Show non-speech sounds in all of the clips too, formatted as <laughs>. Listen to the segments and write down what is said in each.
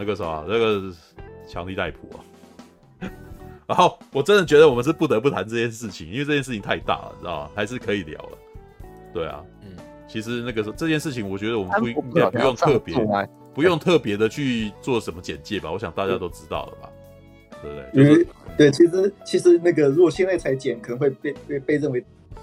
那个什么，那个强力戴普啊。然后我真的觉得我们是不得不谈这件事情，因为这件事情太大了，知道吗？还是可以聊了。对啊，嗯，其实那个时候这件事情，我觉得我们不应该不用特别，不用特别的去做什么简介吧。我想大家都知道了吧，对不对？就是对，其实其实那个如果现在才剪，可能会被被被认为。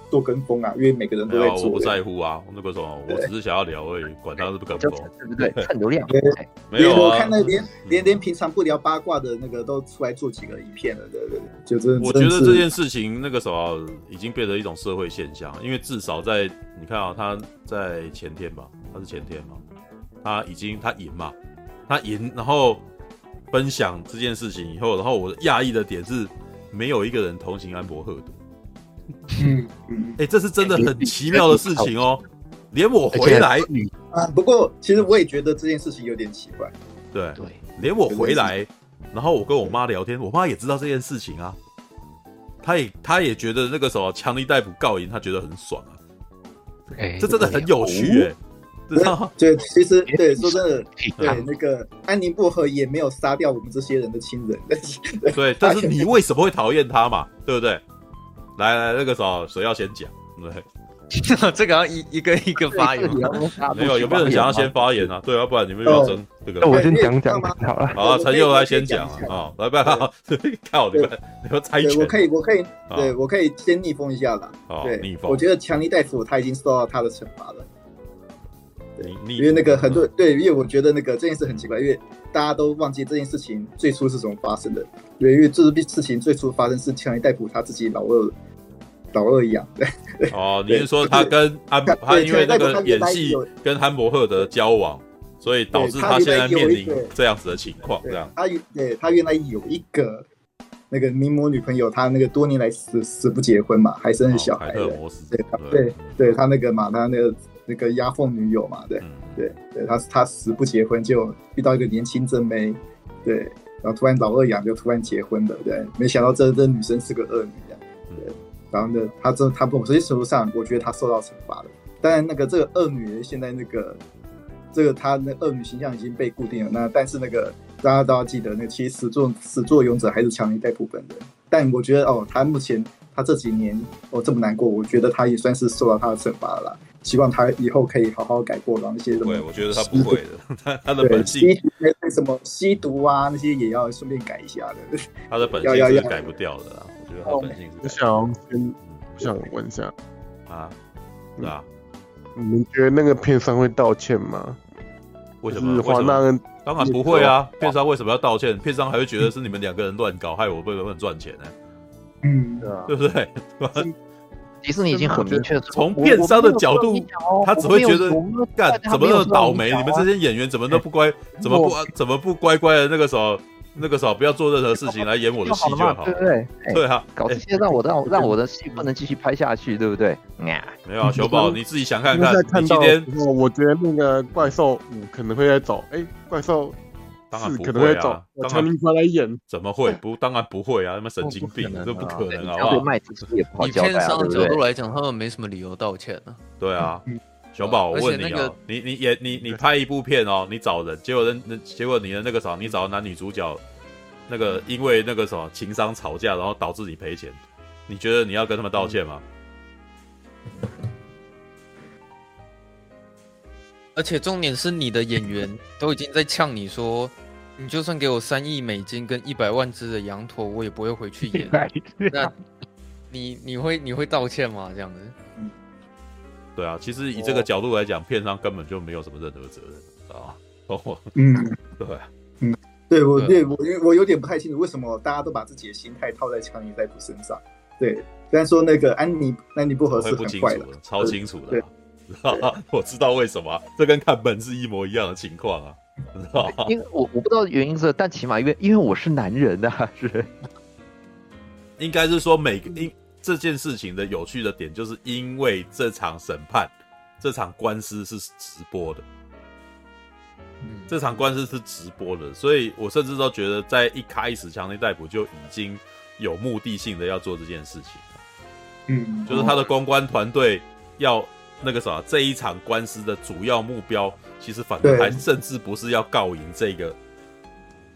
多跟风啊，因为每个人都在做。我不在乎啊，那个什么我只是想要聊而已，管他是不跟风，对不对？蹭流量。<laughs> 没有啊，我看那连连连平常不聊八卦的那个都出来做几个影片了，对对对，就真。我觉得这件事情那个时候已经变成一种社会现象，因为至少在你看啊，他在前天吧，他是前天嘛，他已经他赢嘛，他赢，然后分享这件事情以后，然后我讶异的点是，没有一个人同情安博赫的。嗯哎、欸，这是真的很奇妙的事情哦，连我回来啊，不过其实我也觉得这件事情有点奇怪。对对，连我回来，然后我跟我妈聊天，我妈也知道这件事情啊，她也她也觉得那个什么强力逮捕告赢，她觉得很爽啊。哎、欸，这真的很有趣哎、欸。对，<laughs> 对，其实对，说真的，对那个安宁薄荷也没有杀掉我们这些人的亲人，但是对，但是你为什么会讨厌他嘛？对不对？来来，那个时候谁要先讲？对，<laughs> 这个要一一个一个发言。<laughs> 没有，有没有人想要先发言啊？对啊，不然你们又要争这个。那我先讲讲 <laughs> 好了。好啊，陈佑来先讲啊。来，不要看，看你们，你们猜拳。我可以，我可以，对我可以先逆风一下的。对，逆风。我觉得强尼戴夫他已经受到他的惩罚了。对，因为那个很多对，因为我觉得那个这件事很奇怪，因为大家都忘记这件事情最初是怎么发生的。对，因为这件事情最初发生是强尼戴普他自己老二。老二一样，对哦，<laughs> 你是说他跟安他因为那个演戏跟安博赫德交往，所以导致他现在面临这样子的情况，这样。他对他原来有一个那个名模女朋友，他那个多年来死死不结婚嘛，还生了小孩的，对对对，他那个嘛，他那个那个押凤女友嘛，对对对，他他死不结婚，就遇到一个年轻正妹，对，然后突然老二养就突然结婚了，对，没想到这这女生是个恶女，对。然后呢，他这他不，实际程度上，我觉得他受到惩罚了。当然，那个这个恶女现在那个这个他那恶女形象已经被固定了。那但是那个大家都要记得，那其实始作始作俑者还是强尼戴普本人。但我觉得哦，他目前他这几年哦这么难过，我觉得他也算是受到他的惩罚了啦。希望他以后可以好好改过，然后那些什么，对，我觉得他不会的，<laughs> 他他的本性，什么吸毒啊那些也要顺便改一下的。他的本性是改不掉的啦。我觉得他本性是。我想先，我想问一下啊，是啊，你们觉得那个片商会道歉吗？为什么？华纳人当然不会啊！片商为什么要道歉？片商还会觉得是你们两个人乱搞，害我不能赚钱呢？嗯，对不对？<laughs> 迪士尼已经很明确，从片商的角度，他只会觉得干怎么那么倒霉？你们这些演员怎么都不乖？<laughs> 怎么不怎么不乖乖的？那个时候，那个时候不要做任何事情来演我的戏就好，对不对？对啊，搞这些让我让 <laughs> 让我的戏不能继续拍下去，对不对？没有，啊，小宝你自己想看看。你今天我觉得那个怪兽嗯可能会在走，哎，怪兽。当然不会啊！强尼来演怎么会？不，当然不会啊！他妈神经病，这不可能啊！以片商的角度来讲，他们没什么理由道歉呢。对啊，小宝，我问你啊，你你演你你拍一部片哦，你找人，结果人那结果你的那个啥，你找男女主角，那个因为那个什么情商吵架，然后导致你赔钱，你觉得你要跟他们道歉吗？而且重点是你的演员 <laughs> 都已经在呛你说，你就算给我三亿美金跟一百万只的羊驼，我也不会回去演。那，你你会你会道歉吗？这样子？对啊，其实以这个角度来讲，片商根本就没有什么任何责任啊。哦，嗯，对，嗯，对我对我因为我有点不太清楚，为什么大家都把自己的心态套在强尼戴普身上？对，虽然说那个安妮安妮不合适，很坏的，超清楚的。<laughs> 我知道为什么，这跟看本是一模一样的情况啊！因为我我不知道原因是，但起码因为因为我是男人啊，<laughs> 是。应该是说每个因这件事情的有趣的点，就是因为这场审判，这场官司是直播的，这场官司是直播的，所以我甚至都觉得在一开始，强力逮捕就已经有目的性的要做这件事情，嗯，就是他的公关团队要。那个啥，这一场官司的主要目标，其实反而还甚至不是要告赢这个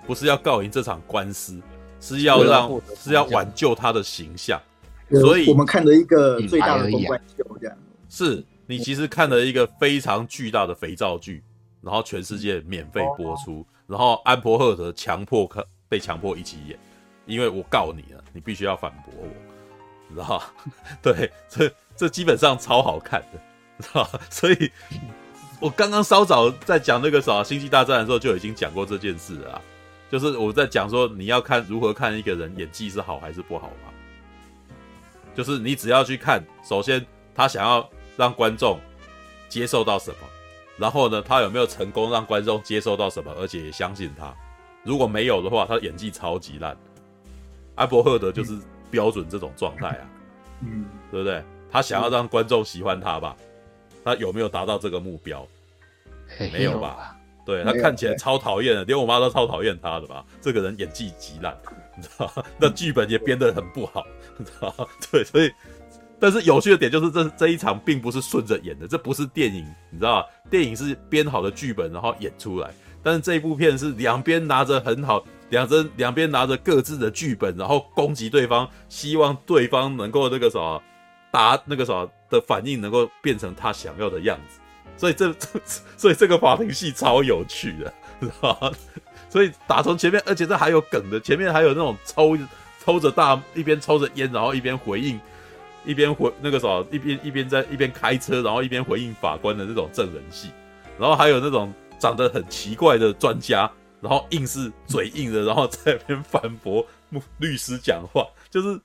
不是要告赢这场官司，是要让是要挽救他的形象。所以我们看了一个最大的公关秀，这样。是你其实看了一个非常巨大的肥皂剧，然后全世界免费播出，然后安珀赫德强迫看被强迫一起演，因为我告你了，你必须要反驳我，你知道吗？<laughs> 对，这这基本上超好看的，知道吧？所以。我刚刚稍早在讲那个啥《星际大战》的时候就已经讲过这件事了啊，就是我在讲说你要看如何看一个人演技是好还是不好嘛，就是你只要去看，首先他想要让观众接受到什么，然后呢，他有没有成功让观众接受到什么，而且也相信他，如果没有的话，他演技超级烂。安伯赫德就是标准这种状态啊，嗯，对不对？他想要让观众喜欢他吧。他有没有达到这个目标？没有吧？对，他看起来超讨厌的，连我妈都超讨厌他的吧？这个人演技极烂，你知道吗？<laughs> 那剧本也编得很不好，你知道吗？<laughs> 对，所以，但是有趣的点就是这这一场并不是顺着演的，这不是电影，你知道吗？电影是编好的剧本然后演出来，但是这一部片是两边拿着很好，两边两边拿着各自的剧本，然后攻击对方，希望对方能够那个什么。答那个什么的反应能够变成他想要的样子，所以这这 <laughs> 所以这个法庭戏超有趣的，<laughs> 知道吗？所以打从前面，而且这还有梗的，前面还有那种抽抽着大一边抽着烟，然后一边回应，一边回那个什么，一边一边在一边开车，然后一边回应法官的那种证人戏，然后还有那种长得很奇怪的专家，然后硬是嘴硬的，然后在那边反驳律师讲话，就是。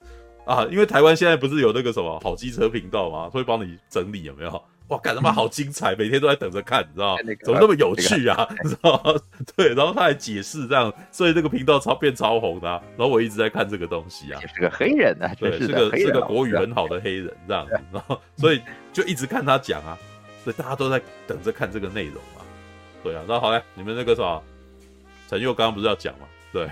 啊，因为台湾现在不是有那个什么好机车频道吗？会帮你整理有没有？哇，干他妈好精彩，每天都在等着看，你知道吗？怎么那么有趣啊？<laughs> 你知道吗？<laughs> 对，然后他还解释这样，所以这个频道超变超红的啊。然后我一直在看这个东西啊，是个黑人啊，对，是个是个国语很好的黑人这样，然后所以就一直看他讲啊，所以大家都在等着看这个内容啊。对啊，然后好嘞，你们那个啥，陈佑刚刚不是要讲吗？对。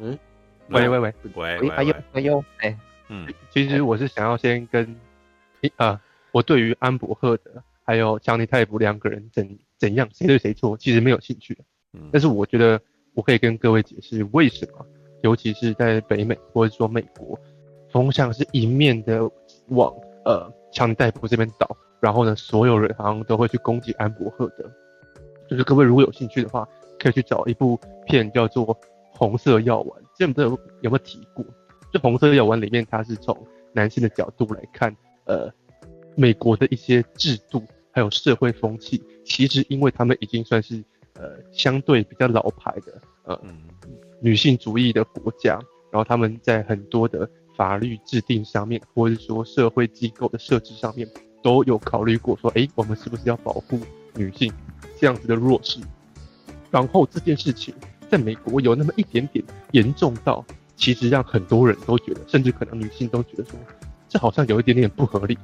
嗯，喂喂喂。喂，哎呦哎呦，哎，嗯，其实我是想要先跟，呃，我对于安博赫德还有强尼泰普两个人怎怎样谁对谁错，其实没有兴趣，嗯，但是我觉得我可以跟各位解释为什么，尤其是在北美或者说美国，风向是一面的往呃强尼戴普这边倒，然后呢，所有人好像都会去攻击安博赫德，就是各位如果有兴趣的话，可以去找一部片叫做。红色药丸，这不知道有没有提过？就红色药丸里面，它是从男性的角度来看，呃，美国的一些制度还有社会风气，其实因为他们已经算是呃相对比较老牌的呃女性主义的国家，然后他们在很多的法律制定上面，或者说社会机构的设置上面，都有考虑过说，哎，我们是不是要保护女性这样子的弱势？然后这件事情。在美国有那么一点点严重到，其实让很多人都觉得，甚至可能女性都觉得说，这好像有一点点不合理。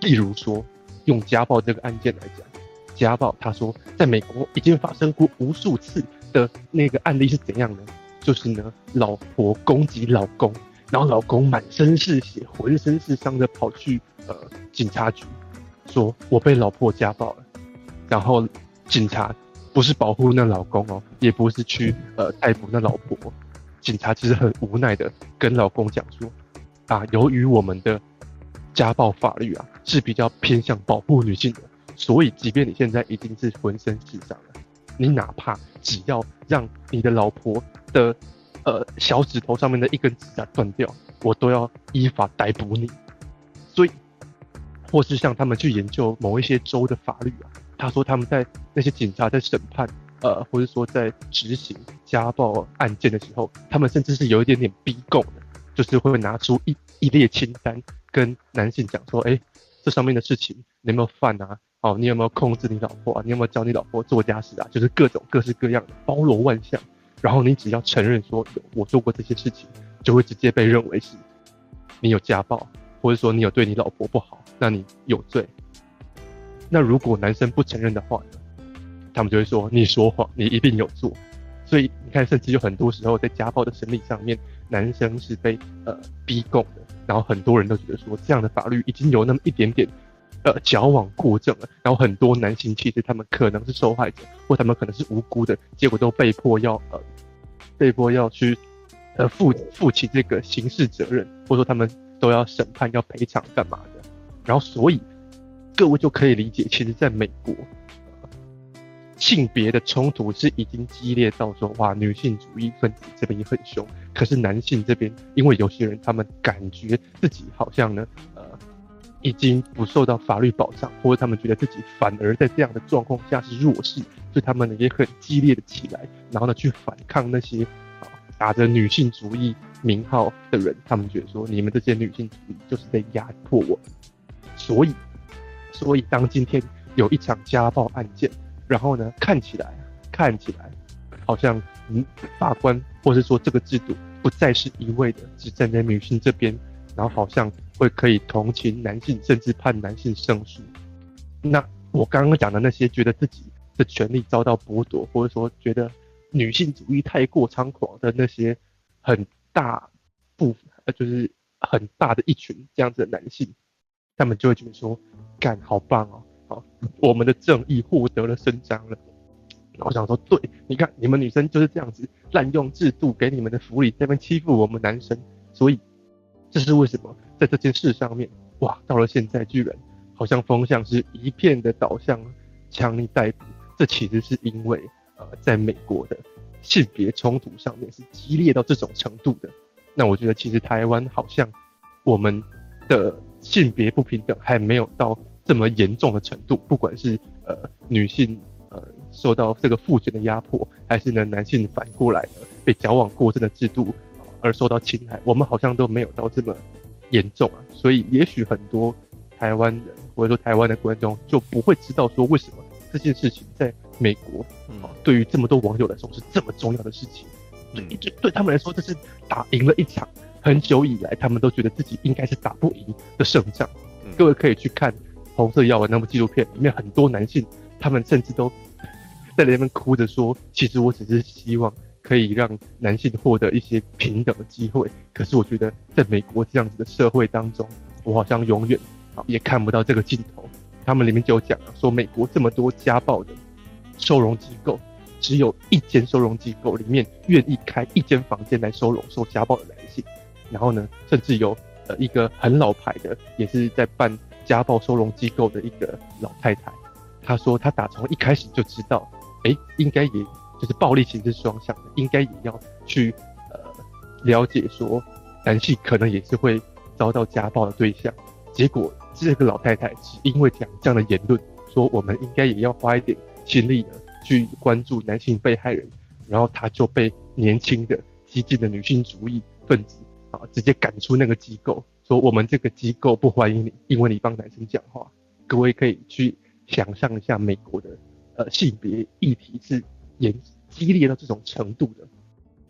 例如说，用家暴这个案件来讲，家暴，他说在美国已经发生过无数次的那个案例是怎样呢？就是呢，老婆攻击老公，然后老公满身是血、浑身是伤的跑去呃警察局，说我被老婆家暴了，然后警察。不是保护那老公哦，也不是去呃逮捕那老婆。警察其实很无奈的跟老公讲说，啊，由于我们的家暴法律啊是比较偏向保护女性的，所以即便你现在已经是浑身是伤了，你哪怕只要让你的老婆的呃小指头上面的一根指甲断掉，我都要依法逮捕你。所以，或是像他们去研究某一些州的法律啊。他说他们在那些警察在审判，呃，或者说在执行家暴案件的时候，他们甚至是有一点点逼供的，就是会拿出一一列清单跟男性讲说，哎，这上面的事情你有没有犯啊？哦，你有没有控制你老婆啊？你有没有教你老婆做家事啊？就是各种各式各样的，包罗万象。然后你只要承认说我做过这些事情，就会直接被认为是你有家暴，或者说你有对你老婆不好，那你有罪。那如果男生不承认的话，他们就会说你说谎，你一定有做。所以你看，甚至有很多时候在家暴的审理上面，男生是被呃逼供的。然后很多人都觉得说，这样的法律已经有那么一点点呃矫枉过正了，然后很多男性其实他们可能是受害者，或他们可能是无辜的，结果都被迫要呃被迫要去呃负负起这个刑事责任，或者说他们都要审判要赔偿干嘛的，然后所以各位就可以理解，其实在美国。性别的冲突是已经激烈到说，哇，女性主义分子这边也很凶，可是男性这边，因为有些人他们感觉自己好像呢，呃，已经不受到法律保障，或者他们觉得自己反而在这样的状况下是弱势，所以他们呢也很激烈的起来，然后呢去反抗那些啊打着女性主义名号的人，他们觉得说，你们这些女性主义就是在压迫我，所以，所以当今天有一场家暴案件。然后呢，看起来看起来好像嗯，法官或是说这个制度不再是一味的只站在女性这边，然后好像会可以同情男性，甚至判男性胜诉。那我刚刚讲的那些觉得自己的权利遭到剥夺，或者说觉得女性主义太过猖狂的那些很大部，呃，就是很大的一群这样子的男性，他们就会觉得说，干好棒哦。好，我们的正义获得了伸张了。我想说，对，你看，你们女生就是这样子滥用制度给你们的福利，在那边欺负我们男生。所以，这是为什么在这件事上面，哇，到了现在居然好像风向是一片的倒向强尼戴普。这其实是因为，呃，在美国的性别冲突上面是激烈到这种程度的。那我觉得，其实台湾好像我们的性别不平等还没有到。这么严重的程度，不管是呃女性呃受到这个父权的压迫，还是呢男性反过来被矫枉过正的制度而受到侵害，我们好像都没有到这么严重啊。所以也许很多台湾人或者说台湾的观众就不会知道说，为什么这件事情在美国啊对于这么多网友来说是这么重要的事情。对，就对他们来说，这是打赢了一场很久以来他们都觉得自己应该是打不赢的胜仗。各位可以去看。红色药丸那部纪录片里面，很多男性，他们甚至都在那边哭着说：“其实我只是希望可以让男性获得一些平等的机会。”可是我觉得，在美国这样子的社会当中，我好像永远也看不到这个尽头。他们里面就讲了，说美国这么多家暴的收容机构，只有一间收容机构里面愿意开一间房间来收容受家暴的男性。然后呢，甚至有呃一个很老牌的，也是在办。家暴收容机构的一个老太太，她说她打从一开始就知道，哎、应该也就是暴力其实是双向的，应该也要去呃了解说男性可能也是会遭到家暴的对象。结果这个老太太只因为讲这样的言论，说我们应该也要花一点心力的去关注男性被害人，然后她就被年轻的激进的女性主义分子啊直接赶出那个机构。说我们这个机构不欢迎你，因为你帮男生讲话。各位可以去想象一下，美国的呃性别议题是严激烈到这种程度的。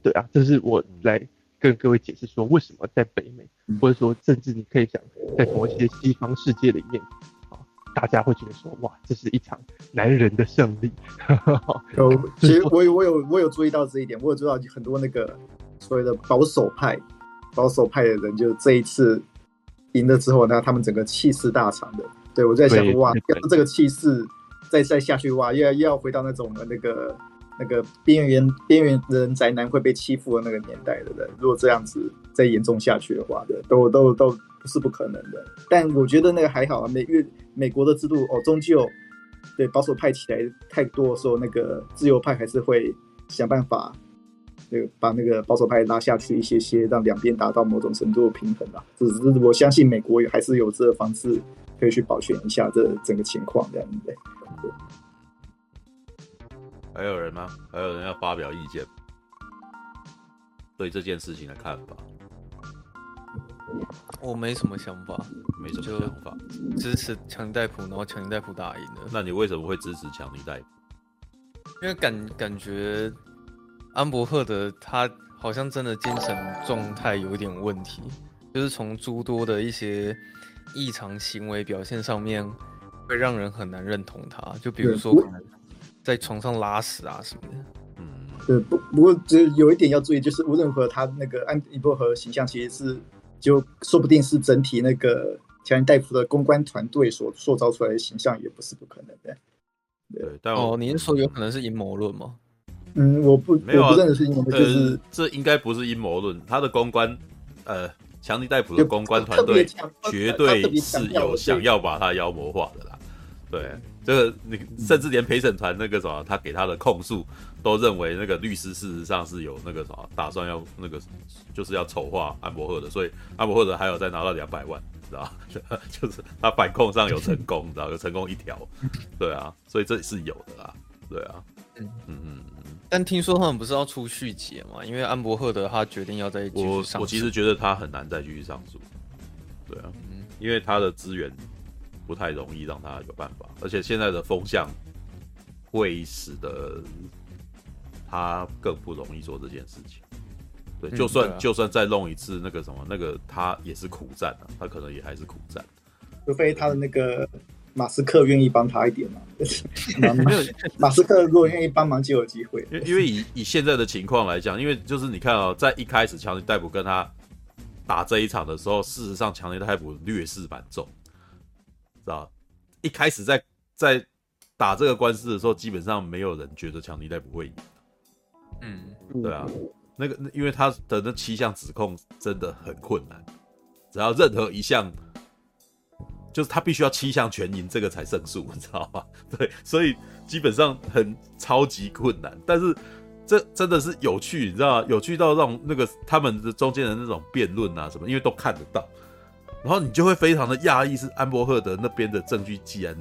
对啊，这是我来跟各位解释说，为什么在北美，或者说甚至你可以想在某一些西方世界里面，啊，大家会觉得说，哇，这是一场男人的胜利。有，其实 <laughs> 我有我有我有注意到这一点，我有注意到很多那个所谓的保守派。保守派的人就这一次赢了之后，那他们整个气势大伤的。对，我在想，哇，要这个气势再再下去，哇，又要又要回到那种那个那个边缘边缘人宅男会被欺负的那个年代的人。如果这样子再严重下去的话，对，都都都不是不可能的。但我觉得那个还好啊，美越美国的制度哦，终究对保守派起来太多的时候，那个自由派还是会想办法。那个把那个保守派拉下去一些些，让两边达到某种程度的平衡吧。只是我相信美国也还是有这个方式可以去保全一下这整个情况这样子。对。还有人吗？还有人要发表意见？对这件事情的看法？我没什么想法，没什么想法，支持强尼戴普，然后强尼戴普打赢了。那你为什么会支持强尼戴普？因为感感觉。安伯赫德他好像真的精神状态有一点问题，就是从诸多的一些异常行为表现上面，会让人很难认同他。就比如说可能在床上拉屎啊什么的。嗯，对，不不过只有一点要注意，就是无论如何他那个安伯赫形象其实是就说不定是整体那个强尼戴夫的公关团队所塑造出来的形象也不是不可能的。对，但哦，你是说有可能是阴谋论吗？嗯，我不没有、啊，我不认为是阴谋论，就是、呃、这应该不是阴谋论。他的公关，呃，强尼戴普的公关团队绝对是有想要把他妖魔化的啦。对，这个你甚至连陪审团那个什么，他给他的控诉都认为那个律师事实上是有那个什么打算要那个就是要丑化安伯赫的，所以安伯赫的还有再拿到两百万，知道 <laughs> 就是他反控上有成功，知道有成功一条，对啊，所以这是有的啦，对啊，嗯嗯嗯。但听说他们不是要出续集嘛？因为安博赫德他决定要再继续上诉。我我其实觉得他很难再继续上诉，对啊，嗯、因为他的资源不太容易让他有办法，而且现在的风向会使得他更不容易做这件事情。对，就算、嗯啊、就算再弄一次那个什么，那个他也是苦战啊，他可能也还是苦战，除非他的那个。马斯克愿意帮他一点吗？<laughs> 没有，马斯克如果愿意帮忙就有机会。因因为以以现在的情况来讲，因为就是你看哦，在一开始强尼戴普跟他打这一场的时候，事实上强尼戴普劣势蛮重，知道？一开始在在打这个官司的时候，基本上没有人觉得强尼戴普会赢。嗯，对啊，那个因为他的那七项指控真的很困难，只要任何一项。就是他必须要七项全赢，这个才胜诉，<laughs> 你知道吗？对，所以基本上很超级困难。但是这真的是有趣，你知道吗？有趣到让那个他们的中间的那种辩论啊什么，因为都看得到，然后你就会非常的讶异，是安伯赫德那边的证据既然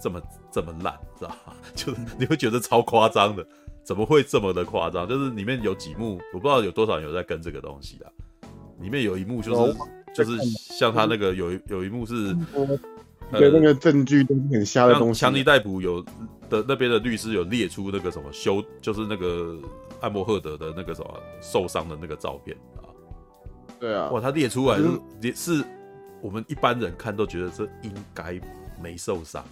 这么 <laughs> 这么烂，知道吗？就是你会觉得超夸张的，<laughs> 怎么会这么的夸张？就是里面有几幕，我不知道有多少人有在跟这个东西啊。里面有一幕就是。就是像他那个有一有一幕是，对那个证据都是很瞎的东西。强尼逮捕有的那边的律师有列出那个什么修，就是那个艾默赫德的那个什么受伤的那个照片啊。对啊，哇，他列出来是也是我们一般人看都觉得这应该没受伤。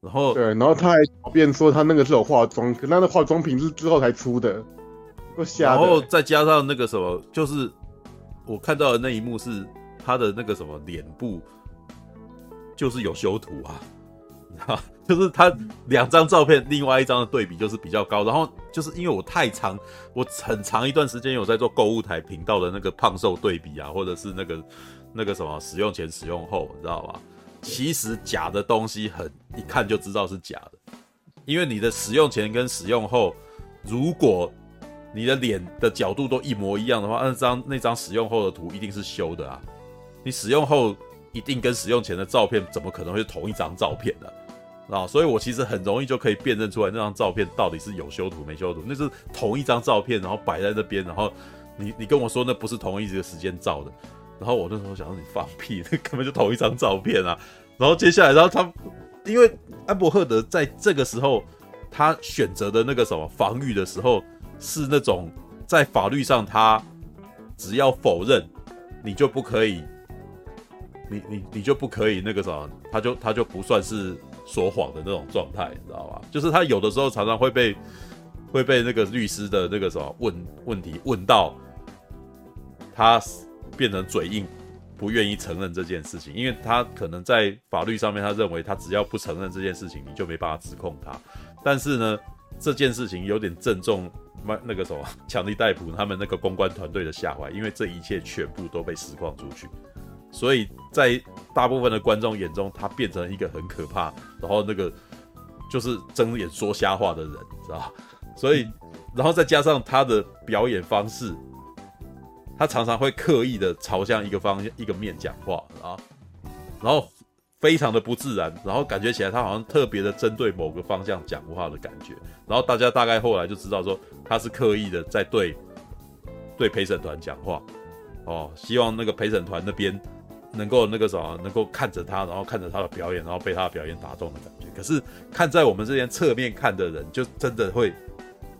然后对，然后他还狡辩说他那个是有化妆，可那个化妆品是之后才出的，够瞎。然后再加上那个什么，就是。我看到的那一幕是他的那个什么脸部，就是有修图啊，哈，<laughs> 就是他两张照片，另外一张的对比就是比较高。然后就是因为我太长，我很长一段时间有在做购物台频道的那个胖瘦对比啊，或者是那个那个什么使用前使用后，你知道吧？其实假的东西很一看就知道是假的，因为你的使用前跟使用后，如果你的脸的角度都一模一样的话，那张那张使用后的图一定是修的啊！你使用后一定跟使用前的照片怎么可能会同一张照片呢？啊，所以我其实很容易就可以辨认出来那张照片到底是有修图没修图，那是同一张照片，然后摆在那边，然后你你跟我说那不是同一个时间照的，然后我那时候想说你放屁，那根本就同一张照片啊！然后接下来，然后他因为安伯赫德在这个时候他选择的那个什么防御的时候。是那种在法律上，他只要否认，你就不可以，你你你就不可以那个什么，他就他就不算是说谎的那种状态，你知道吧？就是他有的时候常常会被会被那个律师的那个什么问问题问到，他变成嘴硬，不愿意承认这件事情，因为他可能在法律上面，他认为他只要不承认这件事情，你就没办法指控他。但是呢，这件事情有点郑重重。那个什么，强力逮捕他们那个公关团队的下怀，因为这一切全部都被实况出去，所以在大部分的观众眼中，他变成一个很可怕，然后那个就是睁眼说瞎话的人，知道吧？所以，然后再加上他的表演方式，他常常会刻意的朝向一个方向、一个面讲话啊，然后。非常的不自然，然后感觉起来他好像特别的针对某个方向讲话的感觉，然后大家大概后来就知道说他是刻意的在对对陪审团讲话，哦，希望那个陪审团那边能够那个什么，能够看着他，然后看着他的表演，然后被他的表演打动的感觉。可是看在我们这边侧面看的人，就真的会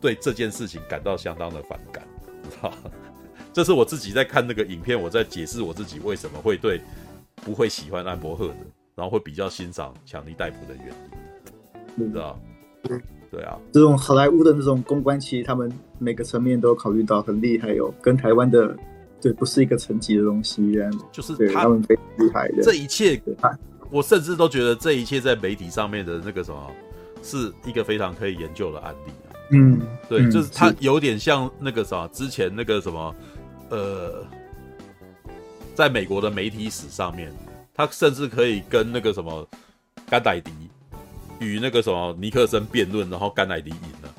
对这件事情感到相当的反感，知道吗？这是我自己在看那个影片，我在解释我自己为什么会对不会喜欢安伯赫的。然后会比较欣赏强力逮捕的原因，你知道？对对啊，这种好莱坞的那种公关，其实他们每个层面都考虑到很厉害，有跟台湾的对，不是一个层级的东西，就是他，他们非常厉害的。这一切，我甚至都觉得这一切在媒体上面的那个什么，是一个非常可以研究的案例。嗯，对，嗯、就是他有点像那个什么，之前那个什么，呃，在美国的媒体史上面，他甚至可以跟那个什么甘乃迪与那个什么尼克森辩论，然后甘乃迪赢了。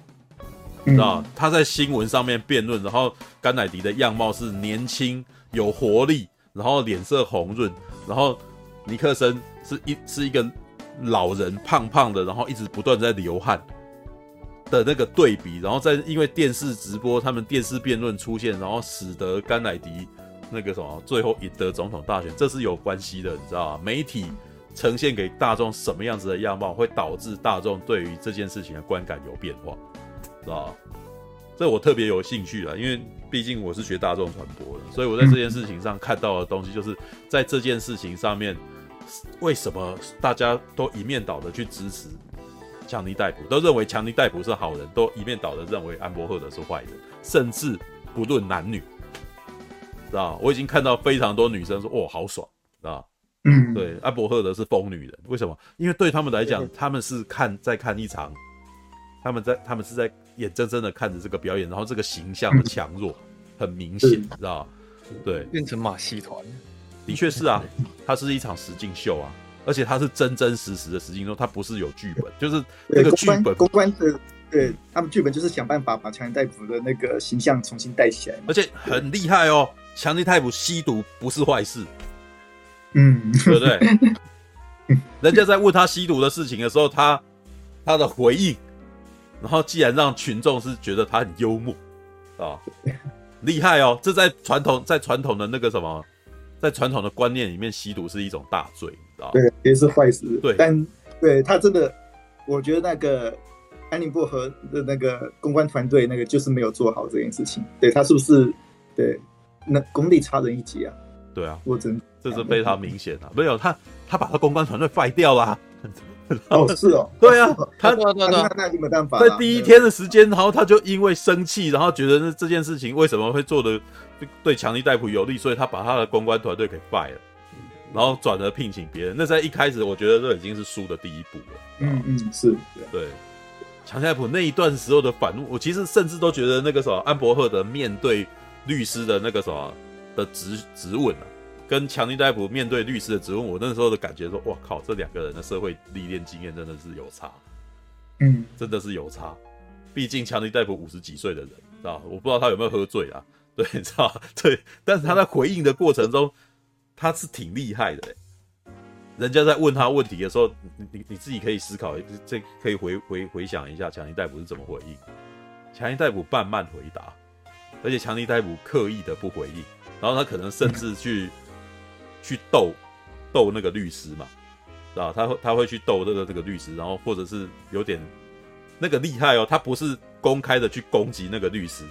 知道他在新闻上面辩论，然后甘乃迪的样貌是年轻有活力，然后脸色红润，然后尼克森是一是一个老人，胖胖的，然后一直不断在流汗的那个对比，然后在因为电视直播，他们电视辩论出现，然后使得甘乃迪那个什么最后赢得总统大选，这是有关系的，你知道吗？媒体呈现给大众什么样子的样貌，会导致大众对于这件事情的观感有变化。知道，这我特别有兴趣了，因为毕竟我是学大众传播的，所以我在这件事情上看到的东西，就是在这件事情上面，为什么大家都一面倒的去支持强尼戴普，都认为强尼戴普是好人，都一面倒的认为安伯赫德是坏人，甚至不论男女，知道？我已经看到非常多女生说：“哦，好爽，知道？”嗯，对，安伯赫德是疯女人，为什么？因为对他们来讲，他们是看在看一场。他们在，他们是在眼睁睁的看着这个表演，然后这个形象的强弱很明显，知道对，变成马戏团，的确是啊，它是一场实境秀啊，而且它是真真实实的实境秀，它不是有剧本，就是那个剧本公关的，对他们剧本就是想办法把强人戴普的那个形象重新带起来，而且很厉害哦，强尼泰普吸毒不是坏事，嗯，对不对？<laughs> 人家在问他吸毒的事情的时候，他他的回应。然后，既然让群众是觉得他很幽默，啊，<laughs> 厉害哦！这在传统，在传统的那个什么，在传统的观念里面，吸毒是一种大罪，知道对，也是坏事。对，但对他真的，我觉得那个安宁薄荷的那个公关团队，那个就是没有做好这件事情。对他是不是？对，那功力差人一截啊！对啊，我真这是非常明显的。没有他，他把他公关团队废掉了。<laughs> 哦，是哦，对啊，他那那没办法，在第一天的时间，然后他就因为生气，然后觉得这件事情为什么会做的对强力戴普有利，所以他把他的公关团队给废了，然后转而聘请别人。那在一开始，我觉得这已经是输的第一步了。嗯嗯，是对强尼戴普那一段时候的反怒，我其实甚至都觉得那个什么安伯赫的面对律师的那个什么的质质问啊。跟强尼戴普面对律师的质问，我那时候的感觉说：哇靠，这两个人的社会历练经验真的是有差，嗯，真的是有差。毕竟强尼戴普五十几岁的人，知道？我不知道他有没有喝醉啊？<laughs> 对，知道？对，但是他在回应的过程中，他是挺厉害的。人家在问他问题的时候，你你你自己可以思考，这可以回回回想一下，强尼戴普是怎么回应？强尼戴普慢慢回答，而且强尼戴普刻意的不回应，然后他可能甚至去。去逗逗那个律师嘛，啊，他会他会去逗这个这个律师，然后或者是有点那个厉害哦，他不是公开的去攻击那个律师，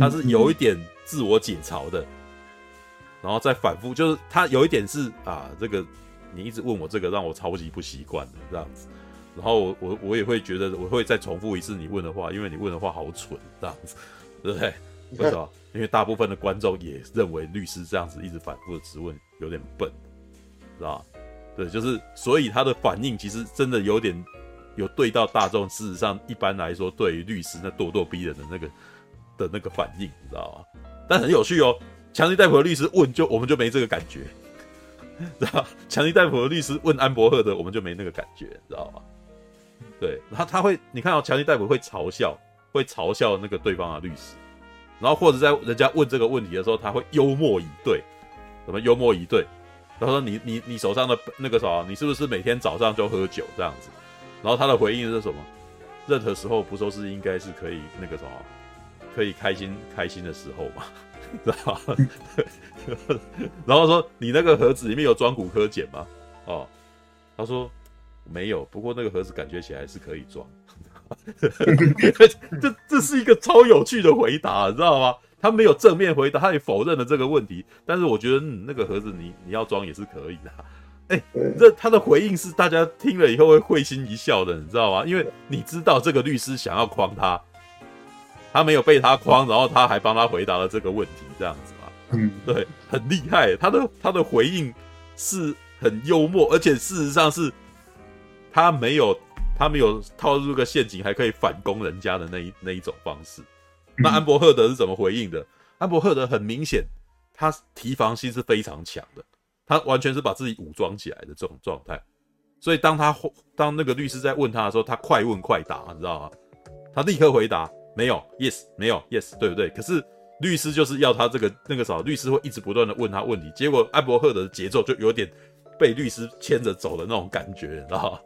他是有一点自我解嘲的，然后再反复，就是他有一点是啊，这个你一直问我这个，让我超级不习惯的这样子，然后我我我也会觉得我会再重复一次你问的话，因为你问的话好蠢这样子，对不对？<laughs> 为什么？因为大部分的观众也认为律师这样子一直反复的质问有点笨，知道吧？对，就是所以他的反应其实真的有点有对到大众。事实上，一般来说，对于律师那咄咄逼人的那个的那个反应，你知道吧？但很有趣哦，强尼戴普的律师问就我们就没这个感觉，知道？强尼戴普的律师问安伯赫的，我们就没那个感觉，知道吧？对，然后他会，你看到强尼戴普会嘲笑，会嘲笑那个对方的律师。然后或者在人家问这个问题的时候，他会幽默以对，什么幽默以对？他说你：“你你手上的那个啥，你是不是每天早上就喝酒这样子？”然后他的回应是什么？任何时候不都是应该是可以那个什么，可以开心开心的时候嘛，知道吧？<laughs> 然后说：“你那个盒子里面有装古柯碱吗？”哦，他说：“没有，不过那个盒子感觉起来是可以装。” <laughs> <laughs> 这这是一个超有趣的回答，你知道吗？他没有正面回答，他也否认了这个问题。但是我觉得，嗯，那个盒子你你要装也是可以的。哎，这他的回应是大家听了以后会会心一笑的，你知道吗？因为你知道这个律师想要框他，他没有被他框，然后他还帮他回答了这个问题，这样子嘛。嗯，对，很厉害。他的他的回应是很幽默，而且事实上是，他没有他们有套入个陷阱，还可以反攻人家的那一那一种方式。那安伯赫德是怎么回应的？安伯赫德很明显，他提防心是非常强的，他完全是把自己武装起来的这种状态。所以当他当那个律师在问他的时候，他快问快答，你知道吗？他立刻回答没有，yes，没有，yes，对不对？可是律师就是要他这个那个啥，律师会一直不断的问他问题，结果安伯赫德的节奏就有点被律师牵着走的那种感觉，你知道吗？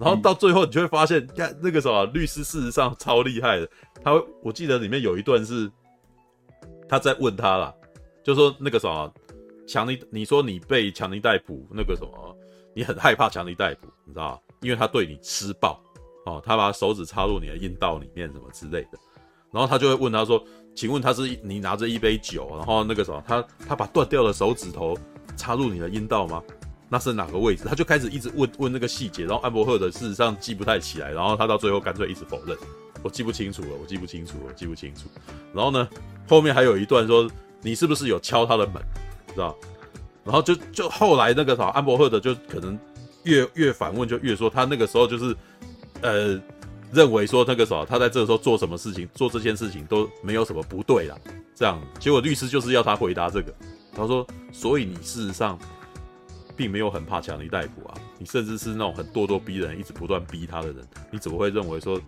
然后到最后你就会发现，看那个什么律师事实上超厉害的，他会我记得里面有一段是他在问他啦，就说那个什么强尼，你说你被强尼逮捕那个什么。你很害怕强尼逮捕，你知道吗？因为他对你施暴，哦，他把手指插入你的阴道里面，什么之类的。然后他就会问他说：“请问他是你拿着一杯酒，然后那个什么，他他把断掉的手指头插入你的阴道吗？那是哪个位置？”他就开始一直问问那个细节。然后安伯赫德事实上记不太起来，然后他到最后干脆一直否认：“我记不清楚了，我记不清楚了，我记不清楚。”然后呢，后面还有一段说：“你是不是有敲他的门？”知道？然后就就后来那个啥，安伯赫德就可能越越反问，就越说他那个时候就是，呃，认为说那个啥，他在这个时候做什么事情，做这件事情都没有什么不对啦。这样，结果律师就是要他回答这个，他说，所以你事实上并没有很怕强尼戴普啊，你甚至是那种很咄咄逼人，一直不断逼他的人，你怎么会认为说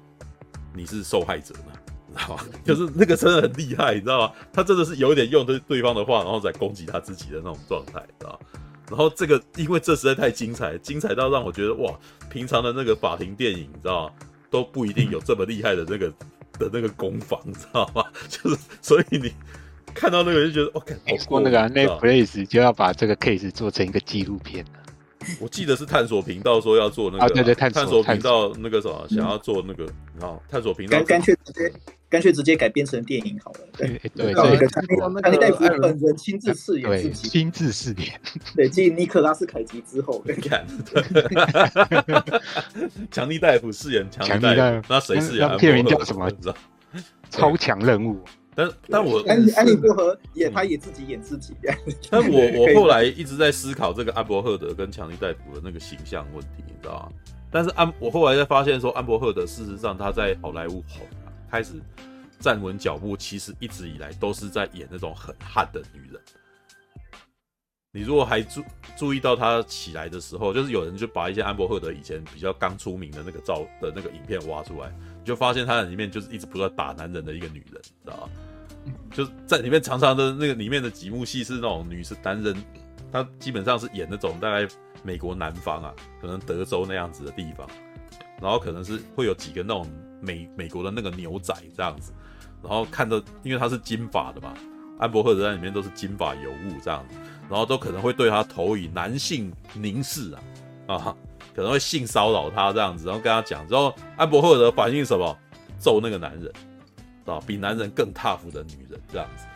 你是受害者呢？好，<laughs> 就是那个真的很厉害，你知道吗？他真的是有一点用对对方的话，然后再攻击他自己的那种状态，知道？然后这个，因为这实在太精彩，精彩到让我觉得哇，平常的那个法庭电影，你知道吗？都不一定有这么厉害的那个的那个攻防，你知道吗？<laughs> 就是所以你看到那个就觉得，我看，过那个 Netflix 就要把这个 case 做成一个纪录片。我记得是探索频道说要做那个，啊、对对，探索频道那个什么，想要做那个，然后探索频道干脆直接干脆直接改编成电影好了。对对对，那个强尼戴夫本人亲自饰演自己，亲自饰演。对，继尼克拉斯凯奇之后，<laughs> 看，强尼戴夫饰演强尼戴夫，那谁饰演？片名叫什么？你知道？超强任务。但但我安安妮薄荷演，他也自己演自己。<laughs> 但我 <laughs> 我后来一直在思考这个安伯赫德跟强尼戴普的那个形象问题，你知道吗？但是安我后来在发现说，安伯赫德事实上他在好莱坞红开始站稳脚步，其实一直以来都是在演那种很悍的女人。你如果还注注意到他起来的时候，就是有人就把一些安伯赫德以前比较刚出名的那个照的那个影片挖出来，你就发现他在里面就是一直不断打男人的一个女人，知道吗？就是在里面常常的那个里面的几幕戏是那种女是男人，他基本上是演那种大概美国南方啊，可能德州那样子的地方，然后可能是会有几个那种美美国的那个牛仔这样子，然后看着因为他是金发的嘛，安伯赫德在里面都是金发尤物这样子，然后都可能会对他投以男性凝视啊啊，可能会性骚扰他这样子，然后跟他讲之后，安伯赫德反应什么？揍那个男人。啊，比男人更 tough 的女人这样子，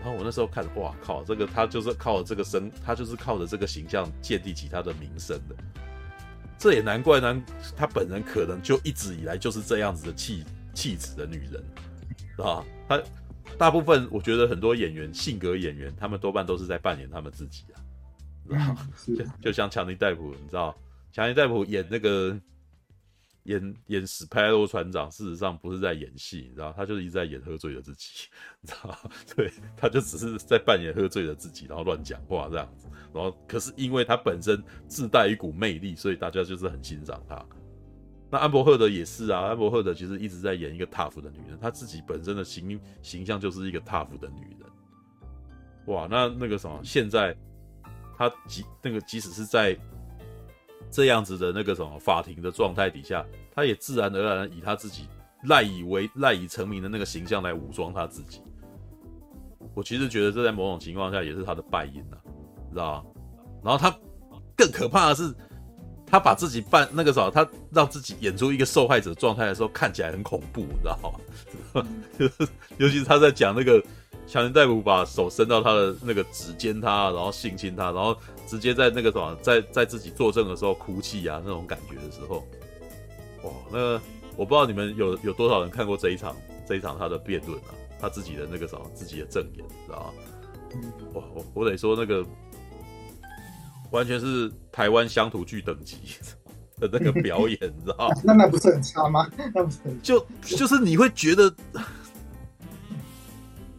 然后我那时候看，哇靠，这个他就是靠这个身，他就是靠着这个形象建立起他的名声的。这也难怪呢，他本人可能就一直以来就是这样子的气气质的女人，啊，他大部分我觉得很多演员性格演员，他们多半都是在扮演他们自己啊，就就像强尼戴普，你知道，强尼戴普演那个。演演史派罗船长，事实上不是在演戏，你知道，他就是一直在演喝醉的自己，<laughs> 你知道，<laughs> 对，他就只是在扮演喝醉的自己，然后乱讲话这样子，然后可是因为他本身自带一股魅力，所以大家就是很欣赏他。那安伯赫德也是啊，安伯赫德其实一直在演一个 tough 的女人，她自己本身的形形象就是一个 tough 的女人。哇，那那个什么，现在他即那个即使是在。这样子的那个什么法庭的状态底下，他也自然而然以他自己赖以为赖以成名的那个形象来武装他自己。我其实觉得这在某种情况下也是他的败因呐，知道吧？然后他更可怕的是，他把自己扮那个什么，他让自己演出一个受害者状态的时候，看起来很恐怖，你知道吗？<laughs> 尤其是他在讲那个。强尼戴普把手伸到他的那个指尖他，然后性侵他，然后直接在那个什么，在在自己作证的时候哭泣啊，那种感觉的时候，哇，那个我不知道你们有有多少人看过这一场这一场他的辩论啊，他自己的那个什么自己的证言，知道吗？我我我得说那个完全是台湾乡土剧等级 <laughs> 的那个表演，你知道吗？<laughs> 那那不是很差吗？那不是很就就是你会觉得。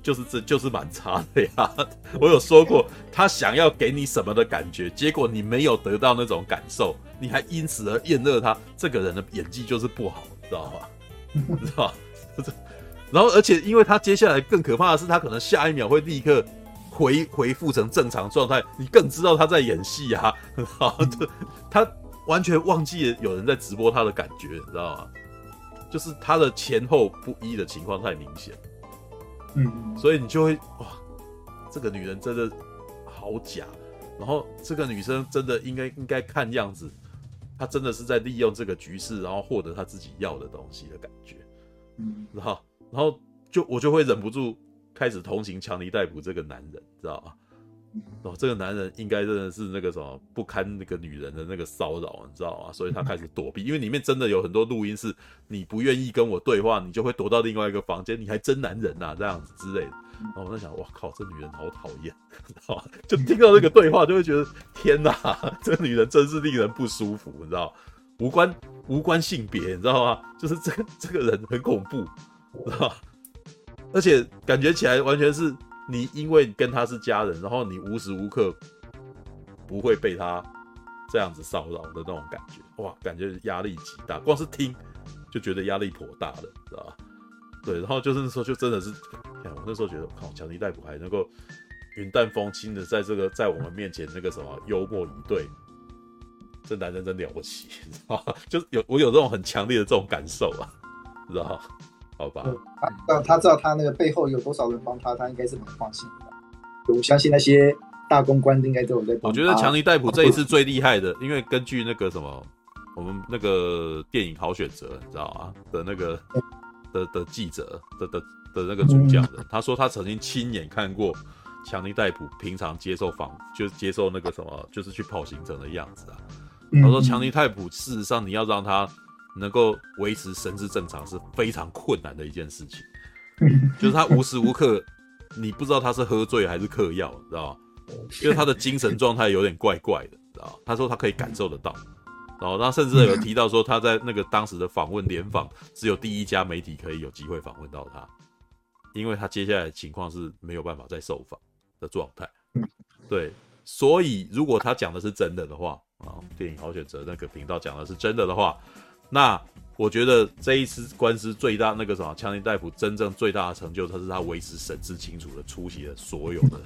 就是这就是蛮差的呀！我有说过，他想要给你什么的感觉，结果你没有得到那种感受，你还因此而厌恶他。这个人的演技就是不好，知道吗？<laughs> 知道吧？然后，而且因为他接下来更可怕的是，他可能下一秒会立刻回回复成正常状态，你更知道他在演戏啊！<laughs> 好，他完全忘记了有人在直播他的感觉，你知道吗？就是他的前后不一的情况太明显。嗯，所以你就会哇，这个女人真的好假，然后这个女生真的应该应该看样子，她真的是在利用这个局势，然后获得她自己要的东西的感觉，嗯，然后然后就我就会忍不住开始同情强尼逮捕这个男人，知道吗？哦，这个男人应该真的是那个什么不堪那个女人的那个骚扰，你知道吗？所以他开始躲避，因为里面真的有很多录音是，你不愿意跟我对话，你就会躲到另外一个房间，你还真男人呐，这样子之类的。然后我在想，哇靠，这女人好讨厌，<laughs> 知道吗？就听到那个对话，就会觉得天哪，这个女人真是令人不舒服，你知道？无关无关性别，你知道吗？就是这个这个人很恐怖，知道吗？而且感觉起来完全是。你因为跟他是家人，然后你无时无刻不会被他这样子骚扰的那种感觉，哇，感觉压力极大，光是听就觉得压力颇大的，知道吧？对，然后就是说，就真的是，看我那时候觉得，靠，强尼戴普还能够云淡风轻的在这个在我们面前那个什么幽默以对，这男人真了不起，知道吧？就有我有这种很强烈的这种感受啊，知道吧？好吧，他他知道他那个背后有多少人帮他，他应该是蛮放心的。我相信那些大公关应该都有在帮。我觉得强尼戴普这一次最厉害的，因为根据那个什么，我们那个电影好选择，你知道吗？的那个的的记者的的的那个主讲人，他说他曾经亲眼看过强尼戴普平常接受访，就是接受那个什么，就是去跑行程的样子啊。他说强尼戴普事实上你要让他。能够维持神志正常是非常困难的一件事情，<laughs> 就是他无时无刻，你不知道他是喝醉还是嗑药，知道吗？因为他的精神状态有点怪怪的，知道吗？他说他可以感受得到，然后他甚至有提到说他在那个当时的访问联访，只有第一家媒体可以有机会访问到他，因为他接下来的情况是没有办法再受访的状态。对，所以如果他讲的是真的的话啊，电影好选择那个频道讲的是真的的话。那我觉得这一次官司最大那个什么，强尼戴普真正最大的成就，他是他维持神志清楚的出席了所有的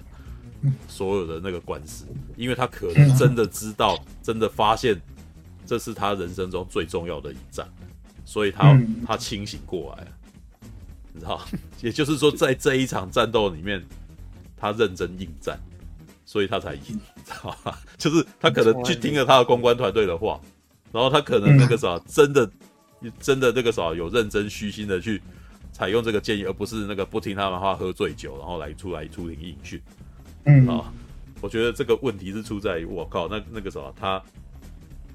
所有的那个官司，因为他可能真的知道，真的发现这是他人生中最重要的一战，所以他他清醒过来了，你知道，也就是说在这一场战斗里面，他认真应战，所以他才赢，你知道吗？就是他可能去听了他的公关团队的话。然后他可能那个啥，真的，真的那个啥，有认真虚心的去采用这个建议，而不是那个不听他们话，喝醉酒，然后来出来出庭应讯。嗯啊，我觉得这个问题是出在于，我靠，那那个什么，他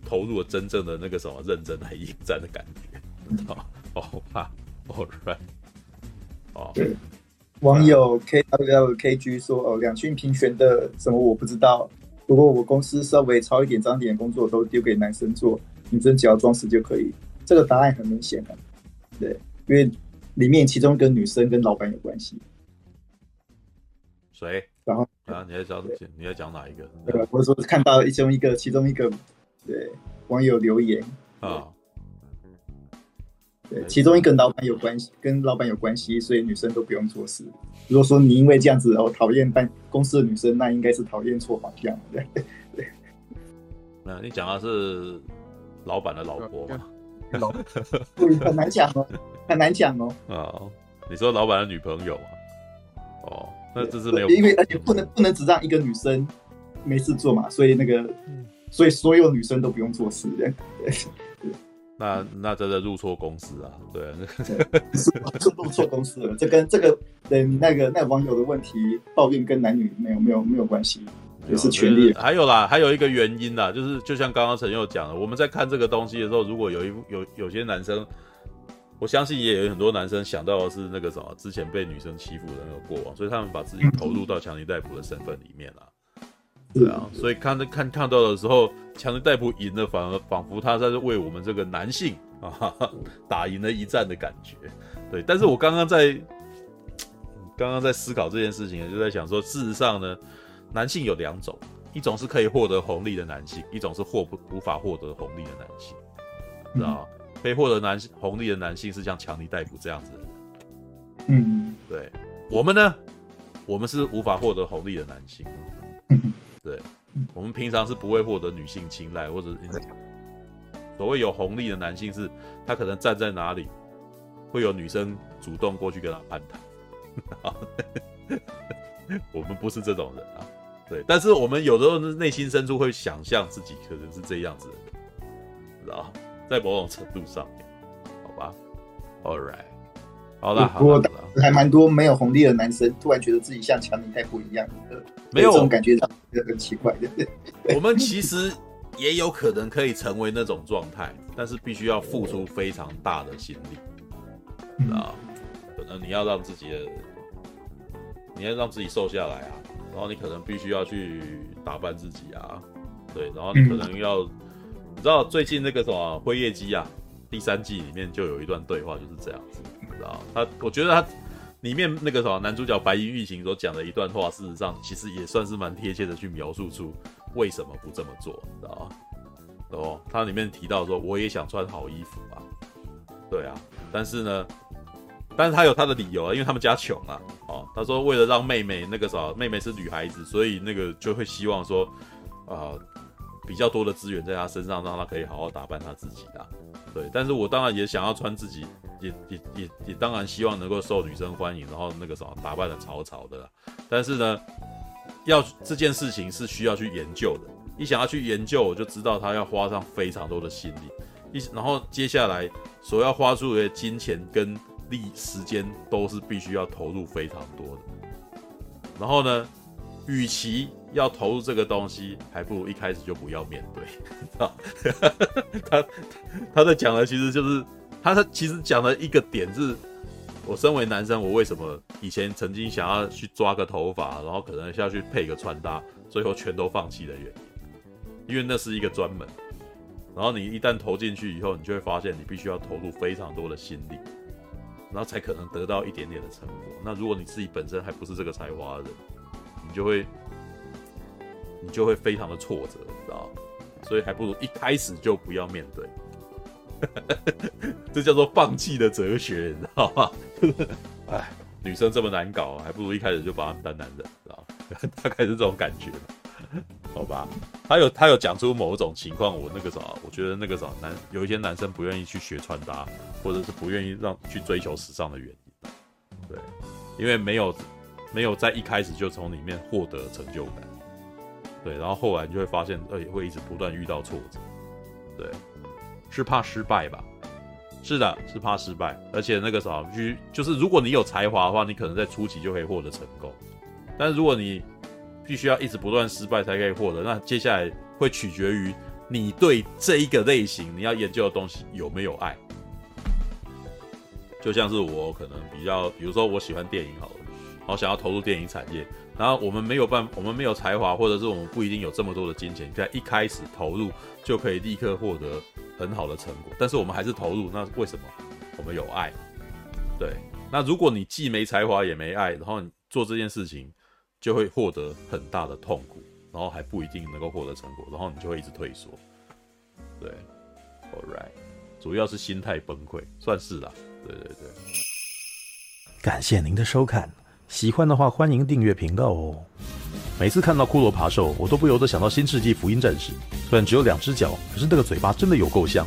投入了真正的那个什么认真来应战的感觉。啊，好吧，All right。哦，对，网友 K W K G 说，哦，两军平权的什么我不知道。不过我公司稍微超一点、脏点的工作都丢给男生做，女生只要装死就可以。这个答案很明显的，对，因为里面其中跟女生跟老板有关系。谁？然后啊，你在讲你在讲哪一个？对，我说看到其中一个，其中一个，对，网友留言啊。对，其中一个老板有关系，跟老板有关系，所以女生都不用做事。如果说你因为这样子哦讨厌办公司的女生，那应该是讨厌错方向。对对。那你讲的是老板的老婆吗？老 <laughs> 很难讲哦，<laughs> 很难讲哦。哦，你说老板的女朋友啊？哦，那这是没有，因为而且不能不能只让一个女生没事做嘛，所以那个，所以所有女生都不用做事的。<laughs> 对。那那真的入错公司啊！对，是入错公司了。这跟这个对你那个那个网友的问题抱怨跟男女没有没有没有关系，也是权利。还有啦，还有一个原因啦，就是就像刚刚陈佑讲的，我们在看这个东西的时候，如果有一有有些男生，我我相信也有很多男生想到的是那个什么之前被女生欺负的那个过往，所以他们把自己投入到强尼戴普的身份里面了。对啊，所以看看看到的时候，强尼戴普赢了，反而仿佛他在为我们这个男性啊打赢了一战的感觉。对，但是我刚刚在刚刚在思考这件事情，就在想说，事实上呢，男性有两种，一种是可以获得红利的男性，一种是获不无法获得红利的男性，知道？可以获得男性红利的男性是像强尼戴普这样子的人，嗯，对，我们呢，我们是无法获得红利的男性。对，我们平常是不会获得女性青睐，或者所谓有红利的男性是，他可能站在哪里，会有女生主动过去跟他攀谈。<laughs> 我们不是这种人啊，对，但是我们有时候内心深处会想象自己可能是这样子的，知道在某种程度上面，好吧，All right，好了，不过还蛮多没有红利的男生突然觉得自己像强尼太不一样的。没有这种感觉，上很奇怪的。<laughs> 我们其实也有可能可以成为那种状态，但是必须要付出非常大的心力啊！可能你要让自己的，你要让自己瘦下来啊，然后你可能必须要去打扮自己啊，对，然后你可能要，你知道最近那个什么《辉夜姬》啊，第三季里面就有一段对话就是这样子，你知道他，我觉得他。里面那个什么男主角白衣玉行所讲的一段话，事实上其实也算是蛮贴切的，去描述出为什么不这么做，你知道吗？哦，他里面提到说，我也想穿好衣服啊，对啊，但是呢，但是他有他的理由啊，因为他们家穷啊，哦，他说为了让妹妹那个啥，妹妹是女孩子，所以那个就会希望说，啊、呃，比较多的资源在她身上，让她可以好好打扮她自己啊，对，但是我当然也想要穿自己。也也也也当然希望能够受女生欢迎，然后那个什么打扮的潮潮的啦。但是呢，要这件事情是需要去研究的。一想要去研究，我就知道他要花上非常多的心力。一然后接下来所要花出的金钱跟力时间都是必须要投入非常多的。然后呢，与其要投入这个东西，还不如一开始就不要面对。<laughs> 他他在讲的其实就是。他他其实讲了一个点是，我身为男生，我为什么以前曾经想要去抓个头发，然后可能下去配个穿搭，最后全都放弃的原因，因为那是一个专门，然后你一旦投进去以后，你就会发现你必须要投入非常多的心力，然后才可能得到一点点的成果。那如果你自己本身还不是这个才华的人，你就会你就会非常的挫折，你知道？所以还不如一开始就不要面对。这叫做放弃的哲学，你知道吗？<laughs> 哎，女生这么难搞，还不如一开始就把她们当男人，知道吗？<laughs> 大概是这种感觉，好吧？他有他有讲出某种情况，我那个啥，我觉得那个啥男有一些男生不愿意去学穿搭，或者是不愿意让去追求时尚的原因，对，因为没有没有在一开始就从里面获得成就感，对，然后后来你就会发现，哎，会一直不断遇到挫折，对。是怕失败吧？是的，是怕失败。而且那个啥，就就是如果你有才华的话，你可能在初期就可以获得成功。但是如果你必须要一直不断失败才可以获得，那接下来会取决于你对这一个类型你要研究的东西有没有爱。就像是我可能比较，比如说我喜欢电影好了，然后想要投入电影产业，然后我们没有办，我们没有才华，或者是我们不一定有这么多的金钱，在一开始投入就可以立刻获得。很好的成果，但是我们还是投入。那为什么？我们有爱。对，那如果你既没才华也没爱，然后你做这件事情就会获得很大的痛苦，然后还不一定能够获得成果，然后你就会一直退缩。对，All right，主要是心态崩溃，算是啦。对对对。感谢您的收看，喜欢的话欢迎订阅频道哦。每次看到骷髅爬兽，我都不由得想到《新世纪福音战士》。虽然只有两只脚，可是那个嘴巴真的有够像。